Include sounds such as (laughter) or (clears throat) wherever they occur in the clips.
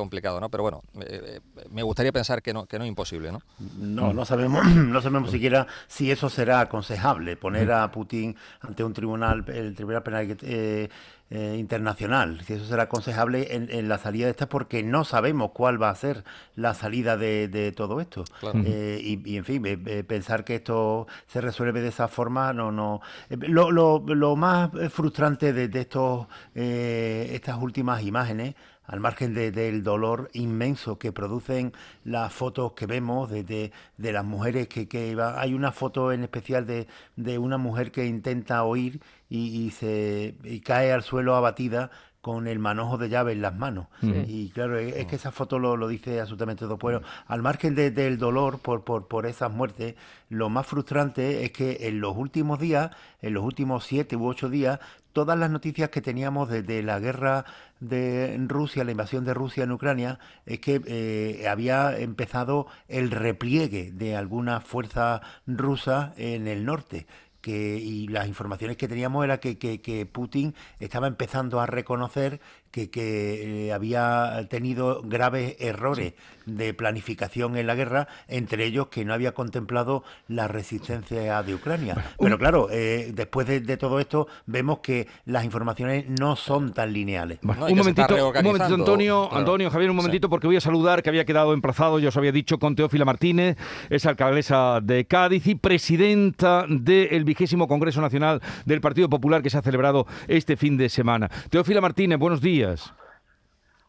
complicado, ¿no? Pero bueno, eh, eh, me gustaría pensar que no, que no es imposible, ¿no? No, no sabemos, (clears throat) no sabemos siquiera si eso será aconsejable, poner a Putin ante un tribunal, el Tribunal Penal eh, eh, internacional, si eso será aconsejable en, la salida de esta, porque no sabemos cuál va a ser la salida de, todo esto. Y, en fin, pensar que esto se resuelve de esa forma, no, no. Lo, lo, lo más frustrante de, de estos, estas últimas imágenes al margen del dolor inmenso que producen las fotos que vemos de, de, las mujeres que, que hay una foto en especial de, de una mujer que intenta oír y, se y cae al suelo abatida con el manojo de llave en las manos. Y claro, es, que esa foto lo, lo dice absolutamente todo. Pero al margen del dolor por, por, por, esas muertes, lo más frustrante es que en los últimos días, en los últimos siete u ocho días, todas las noticias que teníamos desde la guerra de Rusia, la invasión de Rusia en Ucrania, es que eh, había empezado el repliegue de algunas fuerzas rusas en el norte que, y las informaciones que teníamos era que, que, Putin estaba empezando a reconocer que, que eh, había tenido graves errores de planificación en la guerra, entre ellos que no había contemplado la resistencia de Ucrania. Pero claro, eh, después de, todo esto vemos que las informaciones no son tan lineales. un, momentito, un, momentito, Antonio, Antonio, Javier, un momentito, porque voy a saludar que había quedado emplazado, yo os había dicho, con Teófila Martínez, es alcaldesa de Cádiz y presidenta del vigésimo Congreso Nacional del Partido Popular que se ha celebrado este fin de semana. Teófila Martínez, buenos días.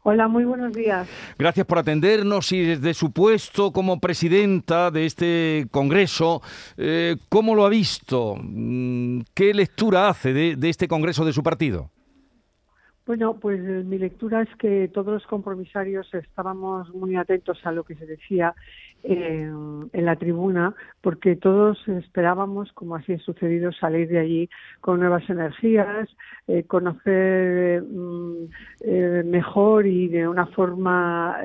Hola, muy buenos días. Gracias por atendernos y desde su puesto como presidenta de este Congreso, eh, ¿cómo lo ha visto? Mm, ¿Qué lectura hace de este Congreso de su partido? Bueno, pues eh, mi lectura es que todos los compromisarios estábamos muy atentos a lo que se decía en, la tribuna, porque todos esperábamos, como así ha sucedido, salir de allí con nuevas energías, eh, conocer mm, eh, mejor y de una forma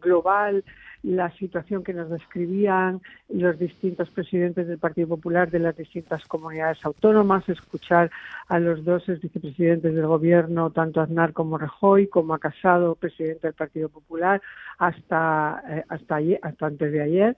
global la situación que nos describían los distintos presidentes del Partido Popular de las distintas comunidades autónomas, escuchar a los dos vicepresidentes del Gobierno, tanto Aznar como Rajoy, como a Casado, presidente del Partido Popular, hasta, eh, hasta, ayer, hasta antes de ayer.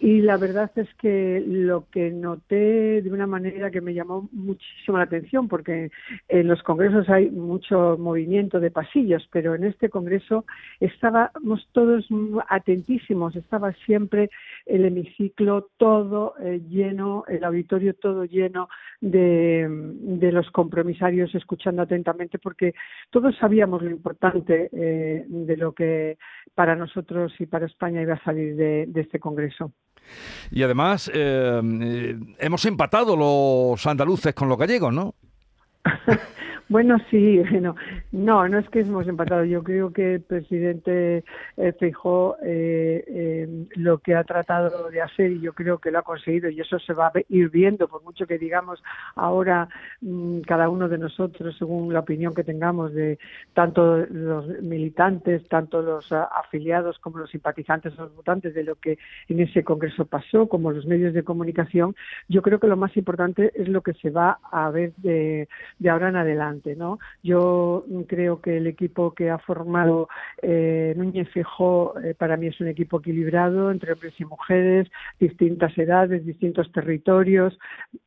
Y la verdad es que lo que noté de una manera que me llamó muchísimo la atención, porque en los congresos hay mucho movimiento de pasillos, pero en este congreso estábamos todos atentísimos, estaba siempre el hemiciclo todo eh, lleno, el auditorio todo lleno de, de, los compromisarios escuchando atentamente, porque todos sabíamos lo importante eh, de lo que para nosotros y para España iba a salir de este congreso. Y además, eh, eh, hemos empatado los andaluces con los gallegos, ¿no? (laughs) Bueno, sí, (laughs) bueno, no, no es que hemos empatado. Yo creo que el presidente Feijó eh, eh, lo que ha tratado de hacer y yo creo que lo ha conseguido y eso se va a ir viendo, por mucho que digamos ahora mm, cada uno de nosotros, según la opinión que tengamos de tanto los militantes, tanto los afiliados como los simpatizantes los votantes de lo que en ese congreso pasó, como los medios de comunicación, yo creo que lo más importante es lo que se va a ver de ahora en adelante Yo creo que el equipo que ha formado eh, Núñez Fijó eh, para mí es un equipo equilibrado entre hombres y mujeres, distintas edades, distintos territorios,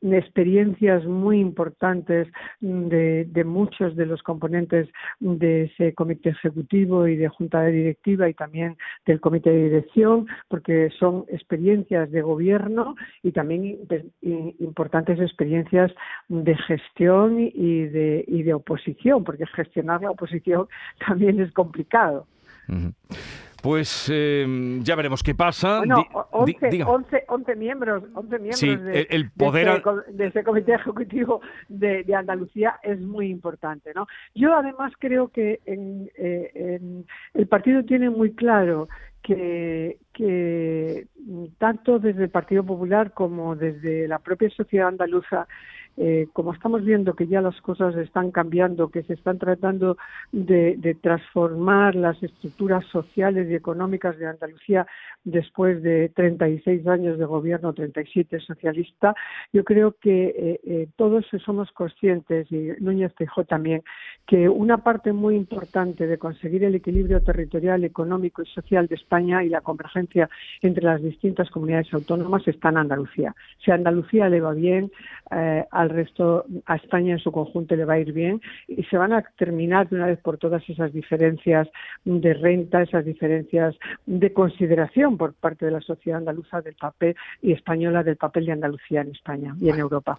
experiencias muy importantes de, muchos de los componentes de ese comité ejecutivo y de junta de directiva y también del comité de dirección, porque son experiencias de gobierno y también importantes experiencias de gestión y de, de oposición, porque gestionar la oposición (laughs) también es complicado. Pues eh, ya veremos qué pasa. Bueno, 11, miembros, 11 miembros de, el poder... de, ese, comité ejecutivo de, Andalucía es muy importante. ¿no? Yo además creo que en, eh, el partido tiene muy claro que, que tanto desde el Partido Popular como desde la propia sociedad andaluza eh, como estamos viendo que ya las cosas están cambiando, que se están tratando de, transformar las estructuras sociales y económicas de Andalucía después de 36 años de gobierno, 37 socialista, yo creo que eh, eh, todos somos conscientes, y Núñez Tejó también, que una parte muy importante de conseguir el equilibrio territorial, económico y social de España y la convergencia entre las distintas comunidades autónomas está en Andalucía. Si a Andalucía le va bien, eh, al resto, a España en su conjunto le va a ir bien y se van a terminar de una vez por todas esas diferencias de renta, esas diferencias de consideración por parte de la sociedad andaluza del papel y española del papel de Andalucía en España y en Europa.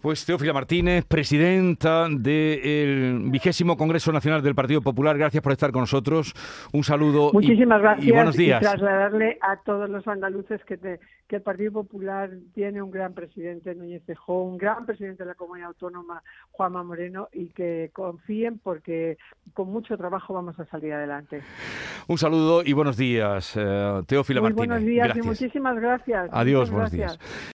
Pues Teófila Martínez, presidenta del vigésimo Congreso Nacional del Partido Popular, gracias por estar con nosotros. Un saludo Muchísimas gracias y buenos días. Y trasladarle a todos los andaluces que, que el Partido Popular tiene un gran presidente, Núñez Feijóo, un gran presidente de la Comunidad Autónoma, Juanma Moreno, y que confíen porque con mucho trabajo vamos a salir adelante. Un saludo y buenos días, eh, Teófila Muy Martínez. Buenos días y muchísimas gracias. Adiós, buenos días.